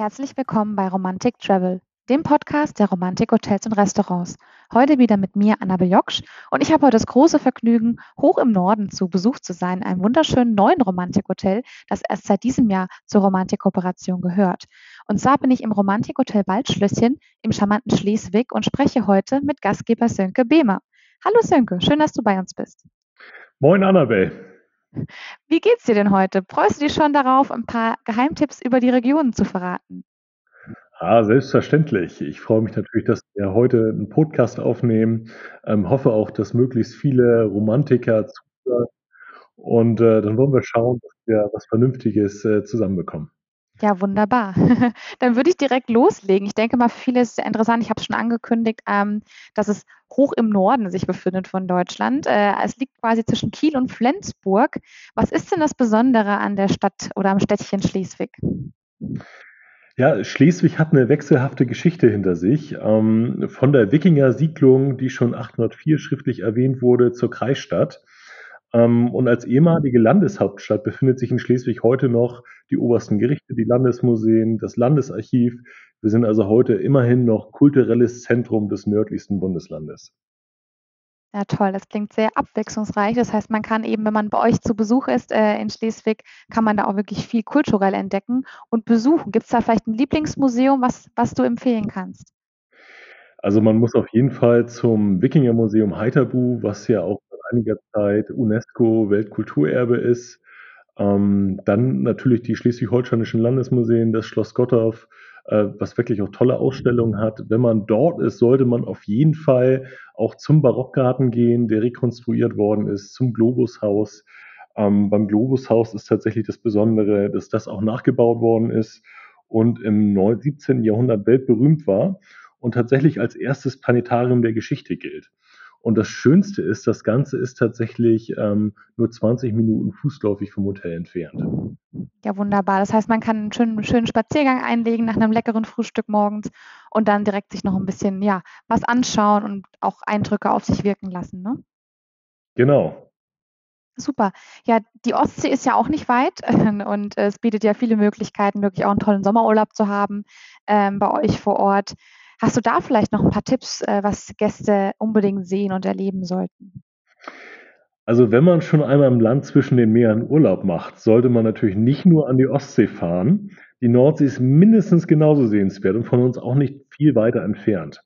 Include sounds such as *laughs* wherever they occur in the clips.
Herzlich willkommen bei Romantic Travel, dem Podcast der Romantik Hotels und Restaurants. Heute wieder mit mir, Annabel Joksch, und ich habe heute das große Vergnügen, hoch im Norden zu Besuch zu sein, einem wunderschönen neuen Romantik-Hotel, das erst seit diesem Jahr zur Romantik-Kooperation gehört. Und zwar bin ich im Romantik-Hotel Waldschlösschen im charmanten Schleswig und spreche heute mit Gastgeber Sönke Behmer. Hallo Sönke, schön, dass du bei uns bist. Moin Annabel. Wie geht's dir denn heute? Freust du dich schon darauf, ein paar Geheimtipps über die Regionen zu verraten? Ah, selbstverständlich. Ich freue mich natürlich, dass wir heute einen Podcast aufnehmen. Ähm, hoffe auch, dass möglichst viele Romantiker zuhören. Und äh, dann wollen wir schauen, dass wir was Vernünftiges äh, zusammenbekommen. Ja, wunderbar. *laughs* Dann würde ich direkt loslegen. Ich denke mal, für viele ist sehr interessant. Ich habe es schon angekündigt, ähm, dass es hoch im Norden sich befindet von Deutschland. Äh, es liegt quasi zwischen Kiel und Flensburg. Was ist denn das Besondere an der Stadt oder am Städtchen Schleswig? Ja, Schleswig hat eine wechselhafte Geschichte hinter sich. Ähm, von der Wikinger-Siedlung, die schon 804 schriftlich erwähnt wurde, zur Kreisstadt. Ähm, und als ehemalige Landeshauptstadt befindet sich in Schleswig heute noch die obersten Gerichte, die Landesmuseen, das Landesarchiv. Wir sind also heute immerhin noch kulturelles Zentrum des nördlichsten Bundeslandes. Ja, toll. Das klingt sehr abwechslungsreich. Das heißt, man kann eben, wenn man bei euch zu Besuch ist äh, in Schleswig, kann man da auch wirklich viel kulturell entdecken und besuchen. Gibt es da vielleicht ein Lieblingsmuseum, was, was du empfehlen kannst? Also man muss auf jeden Fall zum Wikingermuseum Heiterbu, was ja auch einiger Zeit UNESCO Weltkulturerbe ist. Ähm, dann natürlich die schleswig-holsteinischen Landesmuseen, das Schloss Gottorf, äh, was wirklich auch tolle Ausstellungen hat. Wenn man dort ist, sollte man auf jeden Fall auch zum Barockgarten gehen, der rekonstruiert worden ist, zum Globushaus. Ähm, beim Globushaus ist tatsächlich das Besondere, dass das auch nachgebaut worden ist und im 17. Jahrhundert weltberühmt war und tatsächlich als erstes Planetarium der Geschichte gilt. Und das Schönste ist, das Ganze ist tatsächlich ähm, nur 20 Minuten fußläufig vom Hotel entfernt. Ja, wunderbar. Das heißt, man kann einen schönen, schönen Spaziergang einlegen nach einem leckeren Frühstück morgens und dann direkt sich noch ein bisschen, ja, was anschauen und auch Eindrücke auf sich wirken lassen, ne? Genau. Super. Ja, die Ostsee ist ja auch nicht weit *laughs* und es bietet ja viele Möglichkeiten, wirklich auch einen tollen Sommerurlaub zu haben ähm, bei euch vor Ort. Hast du da vielleicht noch ein paar Tipps, äh, was Gäste unbedingt sehen und erleben sollten? Also wenn man schon einmal im Land zwischen den Meeren Urlaub macht, sollte man natürlich nicht nur an die Ostsee fahren. Die Nordsee ist mindestens genauso sehenswert und von uns auch nicht viel weiter entfernt.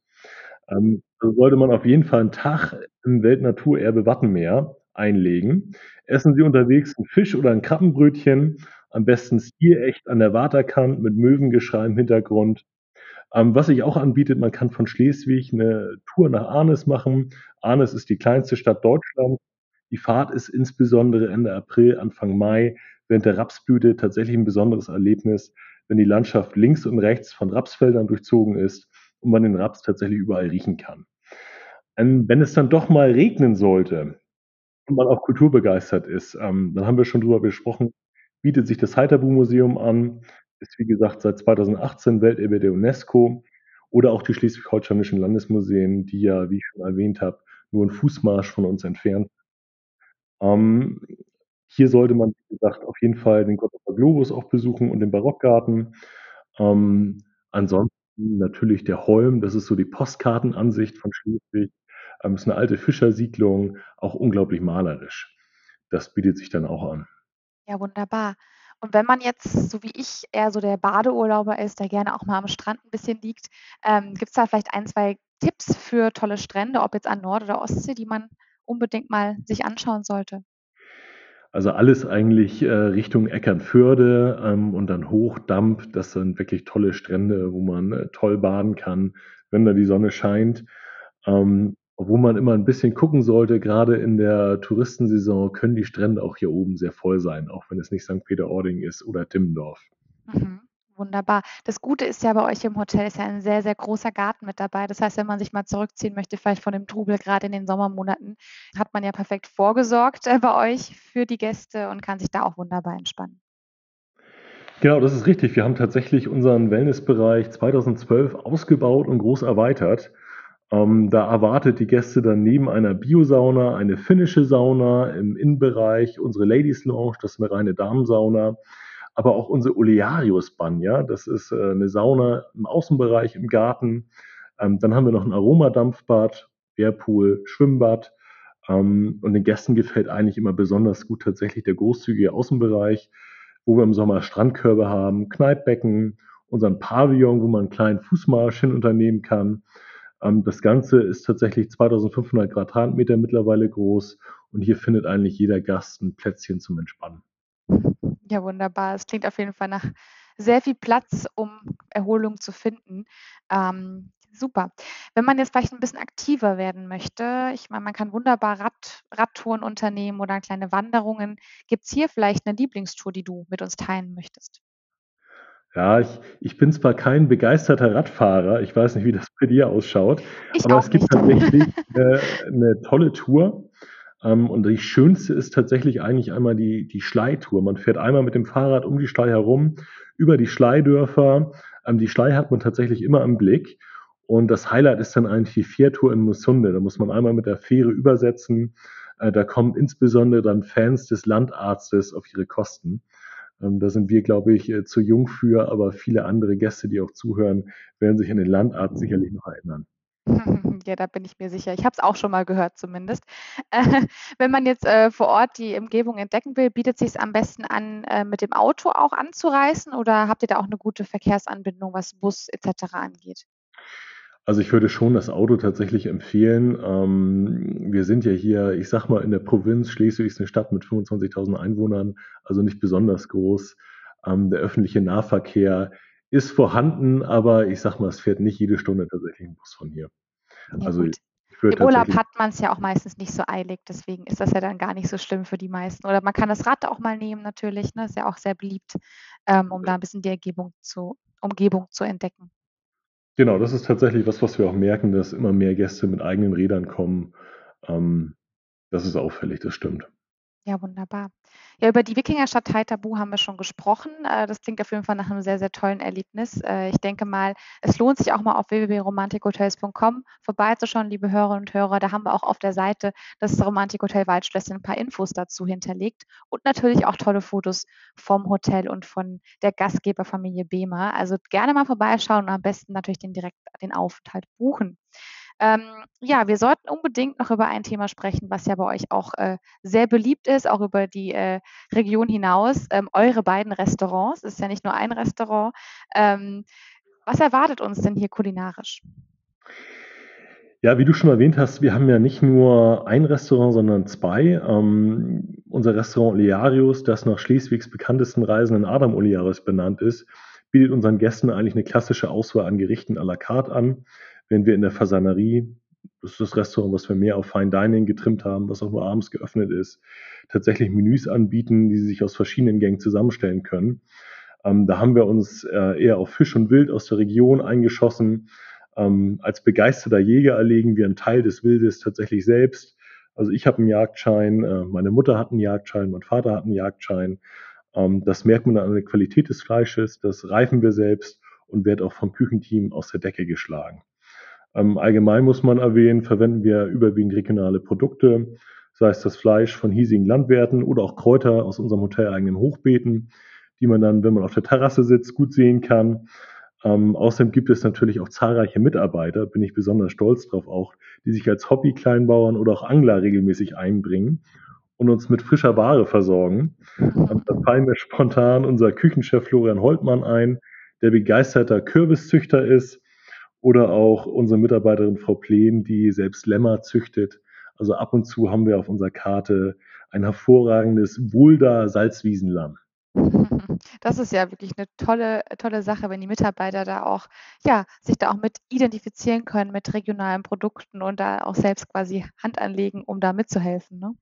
Ähm, also sollte man auf jeden Fall einen Tag im Weltnaturerbe Wattenmeer einlegen. Essen Sie unterwegs einen Fisch oder ein Krabbenbrötchen, am besten stierecht an der Waterkant mit Möwengeschrei im Hintergrund. Ähm, was sich auch anbietet, man kann von Schleswig eine Tour nach Arnes machen. Arnes ist die kleinste Stadt Deutschlands. Die Fahrt ist insbesondere Ende April, Anfang Mai während der Rapsblüte tatsächlich ein besonderes Erlebnis, wenn die Landschaft links und rechts von Rapsfeldern durchzogen ist und man den Raps tatsächlich überall riechen kann. Ähm, wenn es dann doch mal regnen sollte und man auch kulturbegeistert ist, ähm, dann haben wir schon drüber besprochen, bietet sich das Heiterbu-Museum an ist wie gesagt seit 2018 Welterbe der UNESCO oder auch die schleswig-holsteinischen Landesmuseen, die ja, wie ich schon erwähnt habe, nur ein Fußmarsch von uns entfernt. Ähm, hier sollte man, wie gesagt, auf jeden Fall den Gottorfer Globus auch besuchen und den Barockgarten. Ähm, ansonsten natürlich der Holm, das ist so die Postkartenansicht von Schleswig. Ähm, ist eine alte Fischersiedlung, auch unglaublich malerisch. Das bietet sich dann auch an. Ja, wunderbar. Und wenn man jetzt, so wie ich, eher so der Badeurlauber ist, der gerne auch mal am Strand ein bisschen liegt, ähm, gibt es da vielleicht ein, zwei Tipps für tolle Strände, ob jetzt an Nord- oder Ostsee, die man unbedingt mal sich anschauen sollte? Also alles eigentlich äh, Richtung Eckernförde ähm, und dann Hochdamp. Das sind wirklich tolle Strände, wo man äh, toll baden kann, wenn da die Sonne scheint. Ähm, obwohl man immer ein bisschen gucken sollte, gerade in der Touristensaison können die Strände auch hier oben sehr voll sein, auch wenn es nicht St. Peter-Ording ist oder Timmendorf. Mhm. Wunderbar. Das Gute ist ja bei euch im Hotel ist ja ein sehr, sehr großer Garten mit dabei. Das heißt, wenn man sich mal zurückziehen möchte, vielleicht von dem Trubel gerade in den Sommermonaten, hat man ja perfekt vorgesorgt äh, bei euch für die Gäste und kann sich da auch wunderbar entspannen. Genau, das ist richtig. Wir haben tatsächlich unseren Wellnessbereich 2012 ausgebaut und groß erweitert. Ähm, da erwartet die Gäste dann neben einer Biosauna eine finnische Sauna im Innenbereich, unsere Ladies Lounge, das ist eine reine Damensauna. aber auch unsere Olearius-Banja. Das ist äh, eine Sauna im Außenbereich, im Garten. Ähm, dann haben wir noch ein Aromadampfbad, Whirlpool, Schwimmbad. Ähm, und den Gästen gefällt eigentlich immer besonders gut tatsächlich der großzügige Außenbereich, wo wir im Sommer Strandkörbe haben, Kneippbecken, unseren Pavillon, wo man einen kleinen Fußmarsch hin unternehmen kann. Ähm, das Ganze ist tatsächlich 2500 Quadratmeter mittlerweile groß und hier findet eigentlich jeder Gast ein Plätzchen zum Entspannen. Ja, wunderbar. Es klingt auf jeden Fall nach sehr viel Platz, um Erholung zu finden. Ähm, super. Wenn man jetzt vielleicht ein bisschen aktiver werden möchte, ich meine, man kann wunderbar Rad, Radtouren unternehmen oder kleine Wanderungen. Gibt es hier vielleicht eine Lieblingstour, die du mit uns teilen möchtest? Ja, ich, ich bin zwar kein begeisterter Radfahrer, ich weiß nicht, wie das bei dir ausschaut, Ich aber es gibt nicht. tatsächlich *laughs* eine, eine tolle Tour. Ähm, und die schönste ist tatsächlich eigentlich einmal die, die Schleitour. Man fährt einmal mit dem Fahrrad um die Schlei herum, über die Schleidörfer. Ähm, die Schlei hat man tatsächlich immer im Blick. Und das Highlight ist dann eigentlich die Fährtour in Mussunde. Da muss man einmal mit der Fähre übersetzen. Äh, da kommen insbesondere dann Fans des Landarztes auf ihre Kosten. Ähm, da sind wir, glaube ich, äh, zu jung für, aber viele andere Gäste, die auch zuhören, werden sich an den Landarzt sicherlich noch erinnern. *laughs* Ja, da bin ich mir sicher. Ich habe es auch schon mal gehört zumindest. Äh, *laughs* wenn man jetzt, äh, vor Ort die Umgebung entdecken will, bietet sich's am besten an, äh, mit dem Auto auch anzureisen oder habt ihr da auch eine gute Verkehrsanbindung, was Bus et cetera angeht? Also ich würde schon das Auto tatsächlich empfehlen. Ähm, wir sind ja hier, ich sag mal, in der Provinz. Schleswig ist eine Stadt mit 25.000 Einwohnern, also nicht besonders groß. Ähm, der öffentliche Nahverkehr ist vorhanden, aber ich sag mal, es fährt nicht jede Stunde tatsächlich ein Bus von hier. Ja Also gut. ich würde Im Urlaub hat man es ja auch meistens nicht so eilig, deswegen ist das ja dann gar nicht so schlimm für die meisten. Oder man kann das Rad auch mal nehmen natürlich, ne? Ist ja auch sehr beliebt, ähm, um da ein bisschen die Ergebung zu Umgebung zu entdecken. Genau, das ist tatsächlich was, was wir auch merken, dass immer mehr Gäste mit eigenen Rädern kommen. Ähm, das ist auffällig, das stimmt. Ja, wunderbar. Ja, über die Wikingerstadt Haithabu haben wir schon gesprochen. Äh, das klingt auf jeden Fall nach einem sehr, sehr tollen Erlebnis. Äh, ich denke mal, es lohnt sich auch mal auf www.romantikhotels.com vorbeizuschauen, liebe Hörerinnen und Hörer. Da haben wir auch auf der Seite das Romantikhotel Waldschlösschen ein paar Infos dazu hinterlegt und natürlich auch tolle Fotos vom Hotel und von der Gastgeberfamilie Behmer. Also gerne mal vorbeischauen und am besten natürlich den direkt den Aufenthalt buchen. Ähm, ja, wir sollten unbedingt noch über ein Thema sprechen, was ja bei euch auch äh, sehr beliebt ist, auch über die äh, Region hinaus. Ähm, eure beiden Restaurants, es ist ja nicht nur ein Restaurant. Ähm, was erwartet uns denn hier kulinarisch? Ja, wie du schon erwähnt hast, wir haben ja nicht nur ein Restaurant, sondern zwei. Ähm, unser Restaurant Olearius, das nach Schleswigs bekanntesten Reisenden Adam Olearius benannt ist, bietet unseren Gästen eigentlich eine klassische Auswahl an Gerichten à la carte an. Wenn wir in der Fasanerie, das ist das Restaurant, was wir mehr auf Fine Dining getrimmt haben, was auch nur abends geöffnet ist, tatsächlich Menüs anbieten, die sie sich aus verschiedenen Gängen zusammenstellen können. Ähm, da haben wir uns äh, eher auf Fisch und Wild aus der Region eingeschossen. Ähm, als begeisterter Jäger erlegen wir einen Teil des Wildes tatsächlich selbst. Also ich habe einen Jagdschein, äh, meine Mutter hat einen Jagdschein, mein Vater hat einen Jagdschein. Ähm, das merkt man an der Qualität des Fleisches, das reifen wir selbst und wird auch vom Küchenteam aus der Decke geschlagen. Ähm, allgemein muss man erwähnen, verwenden wir überwiegend regionale Produkte, sei es das Fleisch von hiesigen Landwirten oder auch Kräuter aus unserem hoteleigenen Hochbeeten, die man dann, wenn man auf der Terrasse sitzt, gut sehen kann. Ähm, außerdem gibt es natürlich auch zahlreiche Mitarbeiter, bin ich besonders stolz drauf auch, die sich als Hobby-Kleinbauern oder auch Angler regelmäßig einbringen und uns mit frischer Ware versorgen. Da fallen mir spontan unser Küchenchef Florian Holtmann ein, der begeisterter Kürbiszüchter ist oder auch unsere Mitarbeiterin Frau Plen, die selbst Lämmer züchtet. Also ab und zu haben wir auf unserer Karte ein hervorragendes Wulda Salzwiesenlamm. *laughs* Das ist ja wirklich eine tolle tolle Sache, wenn die Mitarbeiter da auch ja, sich da auch mit identifizieren können mit regionalen Produkten und da auch selbst quasi Hand anlegen, um da mitzuhelfen, ne?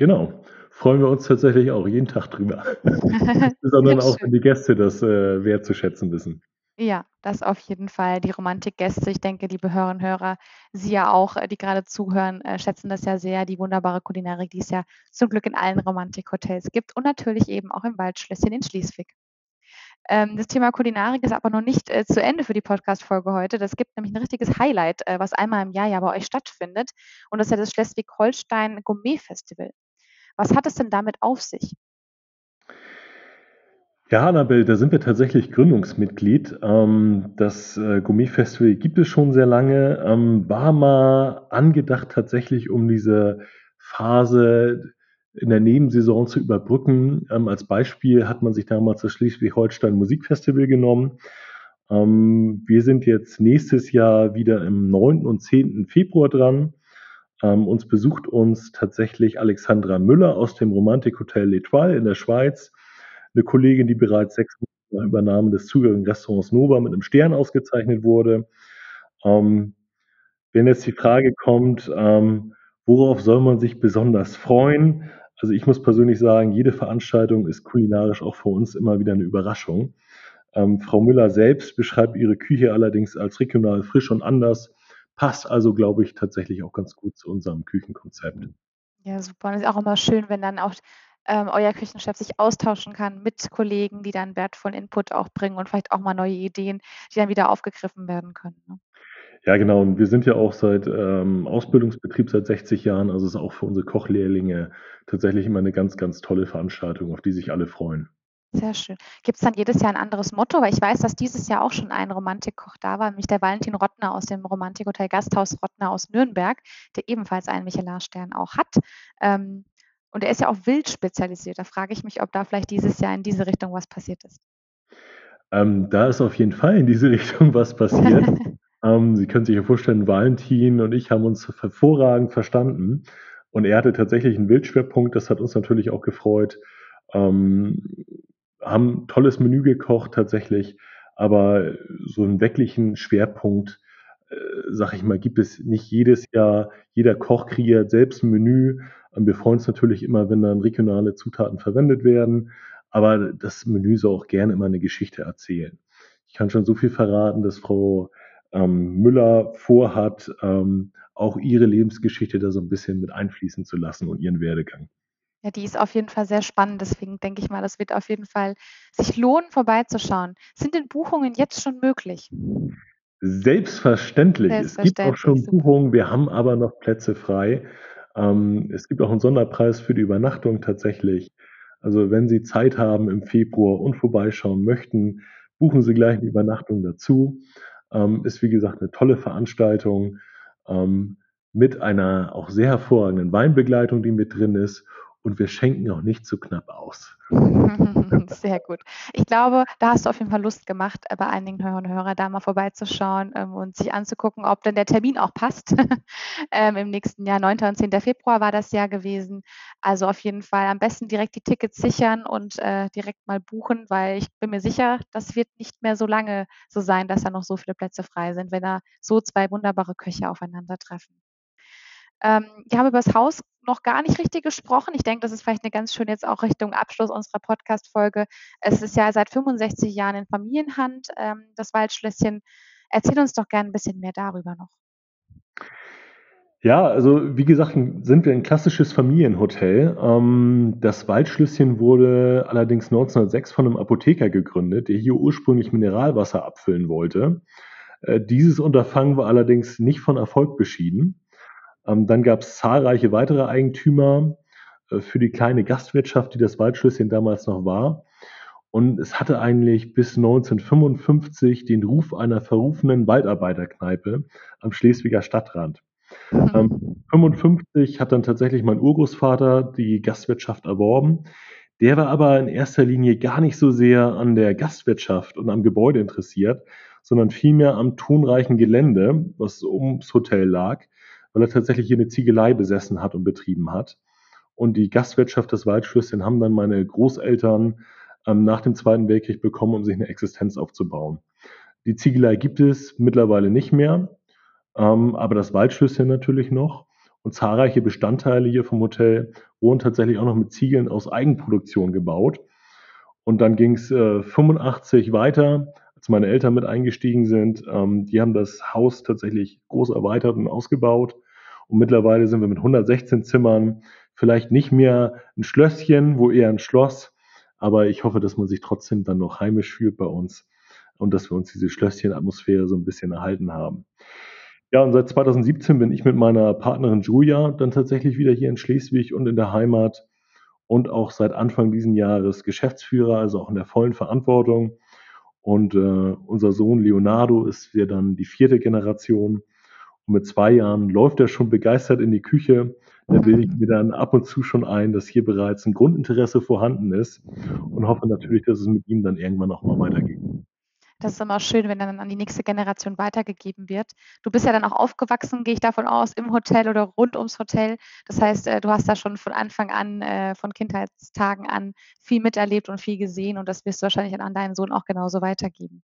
Genau. Freuen wir uns tatsächlich auch jeden Tag drüber. *laughs* Insbesondere auch, wenn die Gäste das äh, wertzuschätzen wissen. Ja, das auf jeden Fall. Die Romantikgäste, ich denke, liebe Hörerinnen und Hörer, Sie ja auch, äh, die gerade zuhören, äh, schätzen das ja sehr, die wunderbare Kulinarik, die es ja zum Glück in allen Romantikhotels gibt und natürlich eben auch im Waldschlösschen in Schleswig. Ähm, das Thema Kulinarik ist aber noch nicht äh, zu Ende für die Podcast-Folge heute. Das gibt nämlich ein richtiges Highlight, äh, was einmal im Jahr ja bei euch stattfindet. Und das ist ja das Schleswig-Holstein Gourmet Festival. Was hat es denn damit auf sich? Ja, Annabelle, da sind wir tatsächlich Gründungsmitglied. Ähm, das äh, Gourmet-Festival gibt es schon sehr lange, ähm, war mal angedacht tatsächlich, um diese Phase in der Nebensaison zu überbrücken. Ähm, als Beispiel hat man sich damals das Schleswig-Holstein Musikfestival genommen. Wir sind jetzt nächstes Jahr wieder im 9. und 10. Februar dran. Ähm, uns besucht uns tatsächlich Alexandra Müller aus dem Romantikhotel L'Etoile in der Schweiz eine Kollegin, die bereits sechs Monate nach Übernahme des zugehörigen Restaurants Nova mit einem Stern ausgezeichnet wurde. Ähm, wenn jetzt die Frage kommt, ähm, worauf soll man sich besonders freuen? Also ich muss persönlich sagen, jede Veranstaltung ist kulinarisch auch für uns immer wieder eine Überraschung. Ähm, Frau Müller selbst beschreibt ihre Küche allerdings als regional frisch und anders, passt also, glaube ich, tatsächlich auch ganz gut zu unserem Küchenkonzept. Ja, super. Und es ist auch immer schön, wenn dann auch ähm, euer Küchenchef sich austauschen kann mit Kollegen, die dann wertvollen Input auch bringen und vielleicht auch mal neue Ideen, die dann wieder aufgegriffen werden können. Ne? Ja, genau. Und wir sind ja auch seit ähm, Ausbildungsbetrieb seit 60 Jahren. Also es ist auch für unsere Kochlehrlinge tatsächlich immer eine ganz, ganz tolle Veranstaltung, auf die sich alle freuen. Sehr schön. Gibt es dann jedes Jahr ein anderes Motto? Weil ich weiß, dass dieses Jahr auch schon ein Romantikkoch da war, nämlich der Valentin Rottner aus dem Romantikhotel Gasthaus Rottner aus Nürnberg, der ebenfalls einen Michelin-Stern auch hat. Ähm, und er ist ja auch wild spezialisiert. Da frage ich mich, ob da vielleicht dieses Jahr in diese Richtung was passiert ist. Ähm, da ist auf jeden Fall in diese *laughs* Richtung was passiert. *laughs* ähm, Sie können sich ja vorstellen, Valentin und ich haben uns hervorragend verstanden. Und er hatte tatsächlich einen Wildschwerpunkt, das hat uns natürlich auch gefreut. Ähm, haben tolles Menü gekocht tatsächlich, aber so einen wirklichen Schwerpunkt, äh, sag ich mal, gibt es nicht jedes Jahr. Jeder Koch kreiert selbst ein Menü wir freuen uns natürlich immer, wenn dann regionale Zutaten verwendet werden, aber das Menü soll auch gerne immer eine Geschichte erzählen. Ich kann schon so viel verraten, dass Frau ähm, Müller vorhat, ähm, auch ihre Lebensgeschichte da so ein bisschen mit einfließen zu lassen und ihren Werdegang. Ja, die ist auf jeden Fall sehr spannend. Deswegen denke ich mal, das wird auf jeden Fall sich lohnen, vorbeizuschauen. Sind denn Buchungen jetzt schon möglich? Selbstverständlich. Selbstverständlich. Es gibt auch schon Buchungen. Wir haben aber noch Plätze frei. Ähm, es gibt auch einen Sonderpreis für die Übernachtung tatsächlich. Also wenn Sie Zeit haben im Februar und vorbeischauen möchten, buchen Sie gleich eine Übernachtung dazu. Ähm, ist wie gesagt eine tolle Veranstaltung ähm, mit einer auch sehr hervorragenden Weinbegleitung, die mit drin ist und wir schenken auch nicht zu knapp aus. *laughs* Sehr gut. Ich glaube, da hast du auf jeden Fall Lust gemacht, äh, bei einigen Hörern und Hörern da mal vorbeizuschauen ähm, und sich anzugucken, ob denn der Termin auch passt. *laughs* ähm, Im nächsten Jahr, 9. und 10. Februar war das Jahr gewesen. Also auf jeden Fall am besten direkt die Tickets sichern und äh, direkt mal buchen, weil ich bin mir sicher, das wird nicht mehr so lange so sein, dass da noch so viele Plätze frei sind, wenn da so zwei wunderbare Köche aufeinandertreffen. Ähm, wir haben über das Haus noch gar nicht richtig gesprochen. Ich denke, das ist vielleicht eine ganz schöne jetzt auch Richtung Abschluss unserer Podcast-Folge. Es ist ja seit 65 Jahren in Familienhand, ähm, das Waldschlösschen. Erzähl uns doch gerne ein bisschen mehr darüber noch. Ja, also wie gesagt, sind wir ein klassisches Familienhotel. Ähm, das Waldschlösschen wurde allerdings 1906 von einem Apotheker gegründet, der hier ursprünglich Mineralwasser abfüllen wollte. Äh, dieses Unterfangen war allerdings nicht von Erfolg beschieden. Ähm, dann gab es zahlreiche weitere Eigentümer äh, für die kleine Gastwirtschaft, die das Waldschlösschen damals noch war. Und es hatte eigentlich bis 1955 den Ruf einer verrufenen Waldarbeiterkneipe am Schleswiger Stadtrand. Ähm, 55 hat dann tatsächlich mein Urgroßvater die Gastwirtschaft erworben. Der war aber in erster Linie gar nicht so sehr an der Gastwirtschaft und am Gebäude interessiert, sondern vielmehr am tonreichen Gelände, was ums Hotel lag weil er tatsächlich hier eine Ziegelei besessen hat und betrieben hat. Und die Gastwirtschaft des Waldschlösschen haben dann meine Großeltern ähm, nach dem Zweiten Weltkrieg bekommen, um sich eine Existenz aufzubauen. Die Ziegelei gibt es mittlerweile nicht mehr, ähm, aber das Waldschlösschen natürlich noch. Und zahlreiche Bestandteile hier vom Hotel wurden tatsächlich auch noch mit Ziegeln aus Eigenproduktion gebaut. Und dann ging es äh, 85 weiter als meine Eltern mit eingestiegen sind, ähm, die haben das Haus tatsächlich groß erweitert und ausgebaut. Und mittlerweile sind wir mit 116 Zimmern vielleicht nicht mehr ein Schlösschen, wo eher ein Schloss. Aber ich hoffe, dass man sich trotzdem dann noch heimisch fühlt bei uns und dass wir uns diese Schlösschen-Atmosphäre so ein bisschen erhalten haben. Ja, und seit 2017 bin ich mit meiner Partnerin Julia dann tatsächlich wieder hier in Schleswig und in der Heimat und auch seit Anfang diesen Jahres Geschäftsführer, also auch in der vollen Verantwortung. Und äh, unser Sohn Leonardo ist ja dann die vierte Generation. Und mit zwei Jahren läuft er schon begeistert in die Küche. Da bilde ich mir dann ab und zu schon ein, dass hier bereits ein Grundinteresse vorhanden ist und hoffe natürlich, dass es mit ihm dann irgendwann auch mal weitergeht. Das ist immer schön, wenn dann an die nächste Generation weitergegeben wird. Du bist ja dann auch aufgewachsen, gehe ich davon aus, im Hotel oder rund ums Hotel. Das heißt, äh, du hast da schon von Anfang an, äh, von Kindheitstagen an viel miterlebt und viel gesehen und das wirst du wahrscheinlich an deinen Sohn auch genauso weitergeben.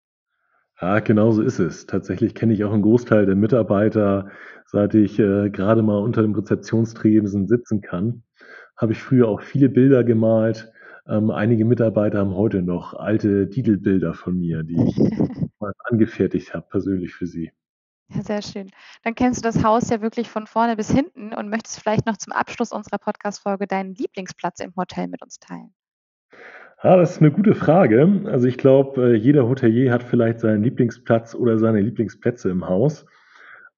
Ja, genau so ist es. Tatsächlich kenne ich auch einen Großteil der Mitarbeiter, seit ich äh, gerade mal unter dem Rezeptionstresen sitzen kann. Habe ich früher auch viele Bilder gemalt. Ähm, einige Mitarbeiter haben heute noch alte Titelbilder von mir, die ich *laughs* mal angefertigt habe, persönlich für sie. Ja, sehr schön. Dann kennst du das Haus ja wirklich von vorne bis hinten und möchtest vielleicht noch zum Abschluss unserer Podcast-Folge deinen Lieblingsplatz im Hotel mit uns teilen. Ja, das ist eine gute Frage. Also ich glaube, äh, jeder Hotelier hat vielleicht seinen Lieblingsplatz oder seine Lieblingsplätze im Haus.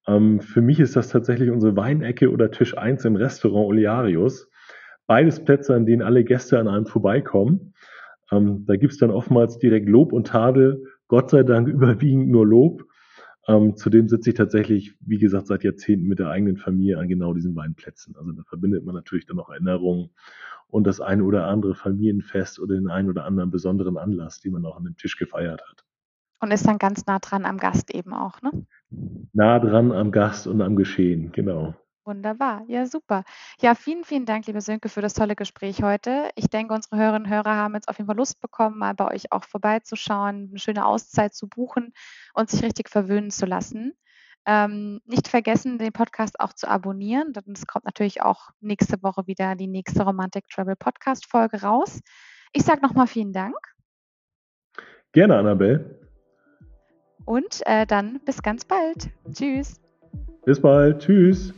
Ähm, für mich ist das tatsächlich unsere Weinecke oder Tisch 1 im Restaurant Olearius. Beides Plätze, an denen alle Gäste an einem vorbeikommen. Ähm, da gibt es dann oftmals direkt Lob und Tadel. Gott sei Dank *laughs* überwiegend nur Lob. Ähm, zudem sitze ich tatsächlich, wie gesagt, seit Jahrzehnten mit der eigenen Familie an genau diesen beiden Plätzen. Also da verbindet man natürlich dann auch Erinnerungen und das eine oder andere Familienfest oder den einen oder anderen besonderen Anlass, den man auch an dem Tisch gefeiert hat. Und ist dann ganz nah dran am Gast eben auch, ne? Nah dran am Gast und am Geschehen, genau. Wunderbar, ja super. Ja, vielen, vielen Dank, liebe Sönke, für das tolle Gespräch heute. Ich denke, unsere Hörerinnen und Hörer haben jetzt auf jeden Fall Lust bekommen, mal bei euch auch vorbeizuschauen, eine schöne Auszeit zu buchen und sich richtig verwöhnen zu lassen. Ähm, nicht vergessen, den Podcast auch zu abonnieren. Es kommt natürlich auch nächste Woche wieder die nächste Romantic Travel Podcast Folge raus. Ich sage nochmal vielen Dank. Gerne, Annabelle. Und äh, dann bis ganz bald. Tschüss. Bis bald. Tschüss.